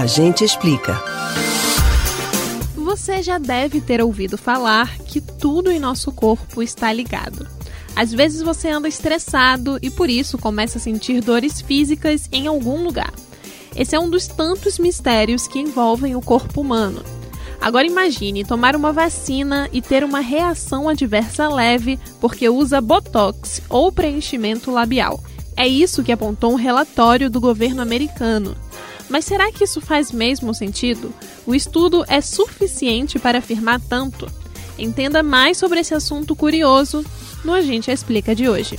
A gente explica. Você já deve ter ouvido falar que tudo em nosso corpo está ligado. Às vezes você anda estressado e por isso começa a sentir dores físicas em algum lugar. Esse é um dos tantos mistérios que envolvem o corpo humano. Agora imagine tomar uma vacina e ter uma reação adversa leve porque usa botox ou preenchimento labial. É isso que apontou um relatório do governo americano. Mas será que isso faz mesmo sentido? O estudo é suficiente para afirmar tanto? Entenda mais sobre esse assunto curioso no Agente Explica de hoje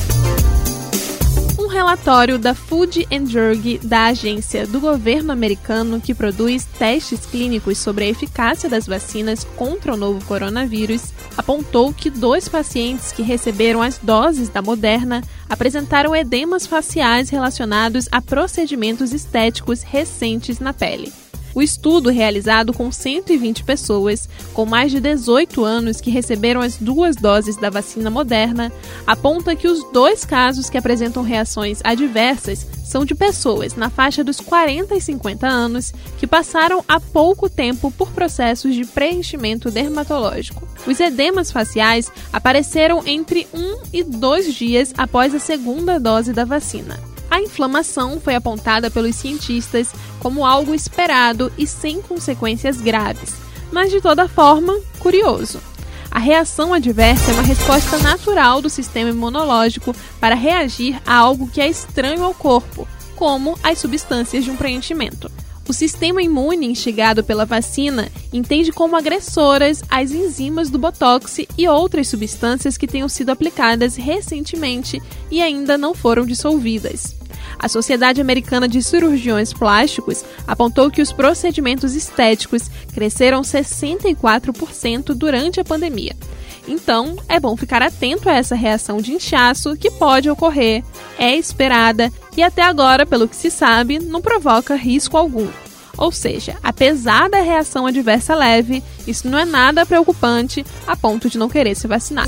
relatório da Food and Drug da agência do governo americano que produz testes clínicos sobre a eficácia das vacinas contra o novo coronavírus apontou que dois pacientes que receberam as doses da Moderna apresentaram edemas faciais relacionados a procedimentos estéticos recentes na pele. O estudo, realizado com 120 pessoas com mais de 18 anos que receberam as duas doses da vacina moderna, aponta que os dois casos que apresentam reações adversas são de pessoas na faixa dos 40 e 50 anos que passaram há pouco tempo por processos de preenchimento dermatológico. Os edemas faciais apareceram entre um e dois dias após a segunda dose da vacina. A inflamação foi apontada pelos cientistas como algo esperado e sem consequências graves, mas de toda forma, curioso. A reação adversa é uma resposta natural do sistema imunológico para reagir a algo que é estranho ao corpo, como as substâncias de um preenchimento. O sistema imune instigado pela vacina entende como agressoras as enzimas do botox e outras substâncias que tenham sido aplicadas recentemente e ainda não foram dissolvidas. A Sociedade Americana de Cirurgiões Plásticos apontou que os procedimentos estéticos cresceram 64% durante a pandemia. Então, é bom ficar atento a essa reação de inchaço que pode ocorrer, é esperada e até agora, pelo que se sabe, não provoca risco algum. Ou seja, apesar da reação adversa leve, isso não é nada preocupante a ponto de não querer se vacinar.